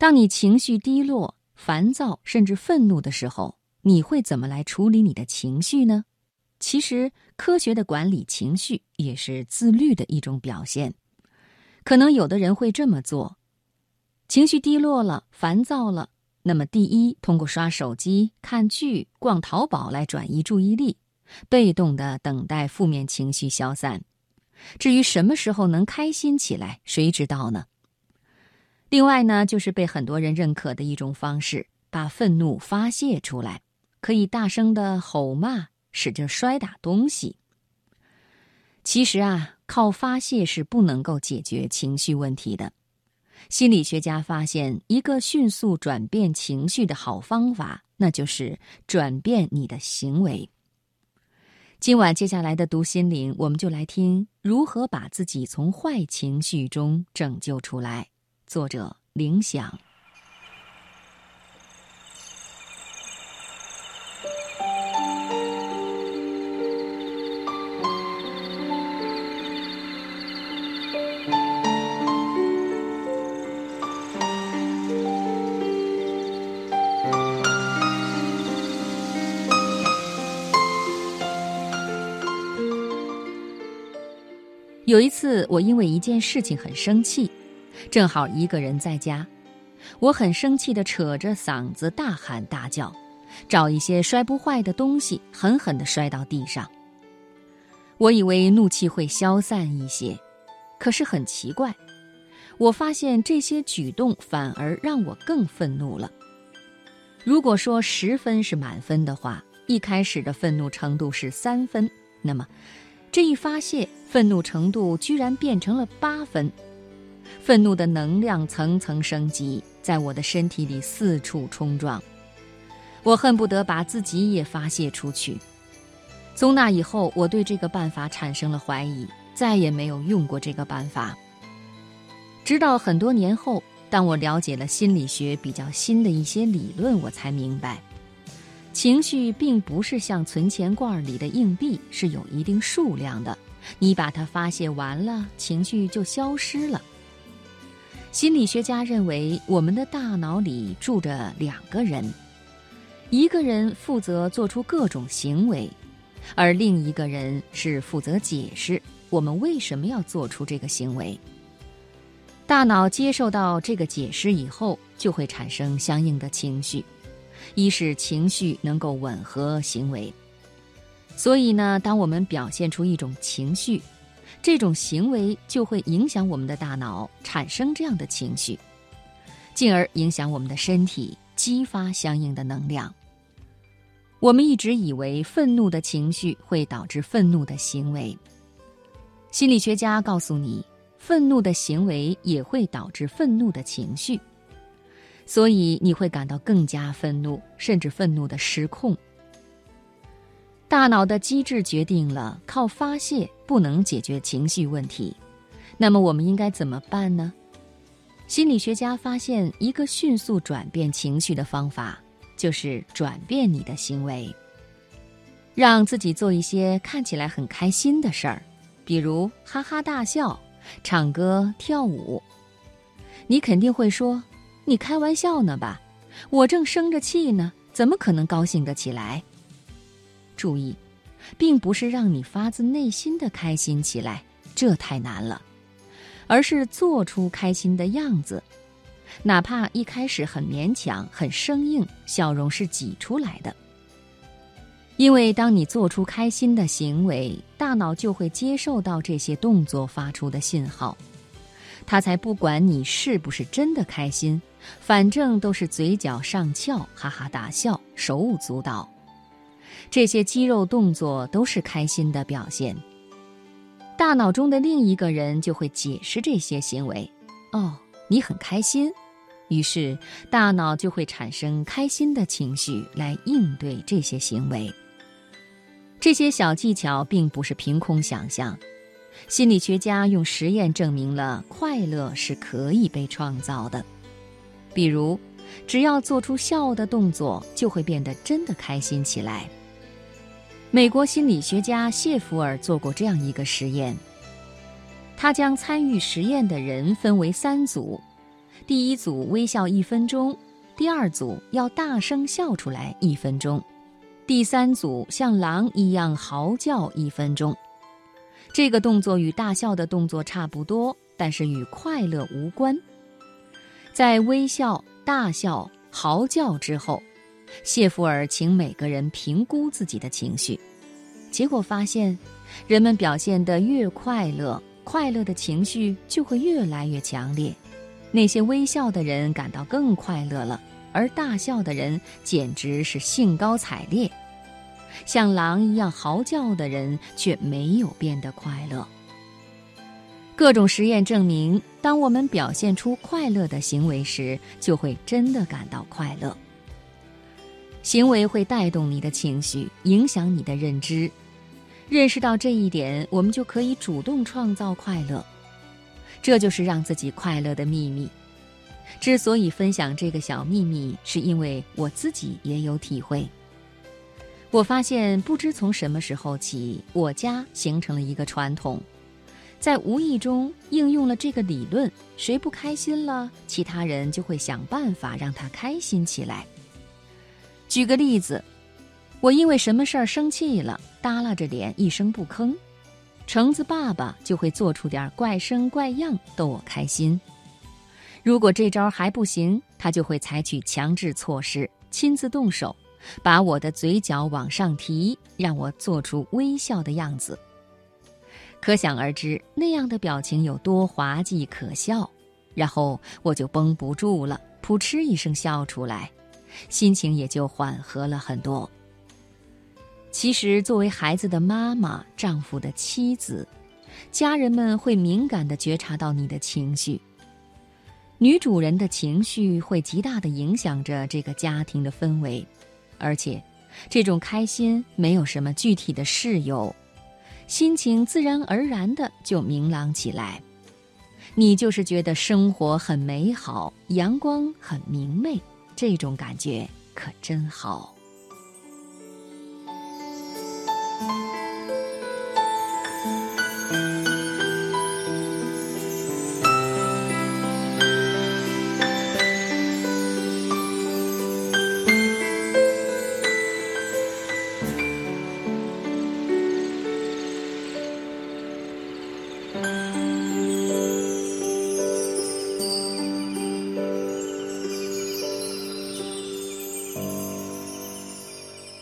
当你情绪低落、烦躁甚至愤怒的时候，你会怎么来处理你的情绪呢？其实，科学的管理情绪也是自律的一种表现。可能有的人会这么做：情绪低落了、烦躁了，那么第一，通过刷手机、看剧、逛淘宝来转移注意力，被动的等待负面情绪消散。至于什么时候能开心起来，谁知道呢？另外呢，就是被很多人认可的一种方式，把愤怒发泄出来，可以大声的吼骂。使劲摔打东西。其实啊，靠发泄是不能够解决情绪问题的。心理学家发现，一个迅速转变情绪的好方法，那就是转变你的行为。今晚接下来的读心灵，我们就来听如何把自己从坏情绪中拯救出来。作者：铃响。有一次，我因为一件事情很生气，正好一个人在家，我很生气地扯着嗓子大喊大叫，找一些摔不坏的东西狠狠地摔到地上。我以为怒气会消散一些，可是很奇怪，我发现这些举动反而让我更愤怒了。如果说十分是满分的话，一开始的愤怒程度是三分，那么。这一发泄，愤怒程度居然变成了八分，愤怒的能量层层升级，在我的身体里四处冲撞，我恨不得把自己也发泄出去。从那以后，我对这个办法产生了怀疑，再也没有用过这个办法。直到很多年后，当我了解了心理学比较新的一些理论，我才明白。情绪并不是像存钱罐里的硬币，是有一定数量的。你把它发泄完了，情绪就消失了。心理学家认为，我们的大脑里住着两个人，一个人负责做出各种行为，而另一个人是负责解释我们为什么要做出这个行为。大脑接受到这个解释以后，就会产生相应的情绪。一是情绪能够吻合行为，所以呢，当我们表现出一种情绪，这种行为就会影响我们的大脑产生这样的情绪，进而影响我们的身体，激发相应的能量。我们一直以为愤怒的情绪会导致愤怒的行为，心理学家告诉你，愤怒的行为也会导致愤怒的情绪。所以你会感到更加愤怒，甚至愤怒的失控。大脑的机制决定了靠发泄不能解决情绪问题，那么我们应该怎么办呢？心理学家发现，一个迅速转变情绪的方法就是转变你的行为，让自己做一些看起来很开心的事儿，比如哈哈大笑、唱歌、跳舞。你肯定会说。你开玩笑呢吧？我正生着气呢，怎么可能高兴得起来？注意，并不是让你发自内心的开心起来，这太难了，而是做出开心的样子，哪怕一开始很勉强、很生硬，笑容是挤出来的。因为当你做出开心的行为，大脑就会接受到这些动作发出的信号，他才不管你是不是真的开心。反正都是嘴角上翘，哈哈大笑，手舞足蹈，这些肌肉动作都是开心的表现。大脑中的另一个人就会解释这些行为：“哦，你很开心。”于是大脑就会产生开心的情绪来应对这些行为。这些小技巧并不是凭空想象，心理学家用实验证明了快乐是可以被创造的。比如，只要做出笑的动作，就会变得真的开心起来。美国心理学家谢弗尔做过这样一个实验，他将参与实验的人分为三组，第一组微笑一分钟，第二组要大声笑出来一分钟，第三组像狼一样嚎叫一分钟。这个动作与大笑的动作差不多，但是与快乐无关。在微笑、大笑、嚎叫之后，谢弗尔请每个人评估自己的情绪，结果发现，人们表现得越快乐，快乐的情绪就会越来越强烈。那些微笑的人感到更快乐了，而大笑的人简直是兴高采烈。像狼一样嚎叫的人却没有变得快乐。各种实验证明，当我们表现出快乐的行为时，就会真的感到快乐。行为会带动你的情绪，影响你的认知。认识到这一点，我们就可以主动创造快乐。这就是让自己快乐的秘密。之所以分享这个小秘密，是因为我自己也有体会。我发现，不知从什么时候起，我家形成了一个传统，在无意中应用了这个理论：谁不开心了，其他人就会想办法让他开心起来。举个例子，我因为什么事儿生气了，耷拉着脸一声不吭，橙子爸爸就会做出点怪声怪样逗我开心。如果这招还不行，他就会采取强制措施，亲自动手。把我的嘴角往上提，让我做出微笑的样子。可想而知，那样的表情有多滑稽可笑。然后我就绷不住了，扑哧一声笑出来，心情也就缓和了很多。其实，作为孩子的妈妈、丈夫的妻子，家人们会敏感地觉察到你的情绪。女主人的情绪会极大地影响着这个家庭的氛围。而且，这种开心没有什么具体的事由，心情自然而然的就明朗起来。你就是觉得生活很美好，阳光很明媚，这种感觉可真好。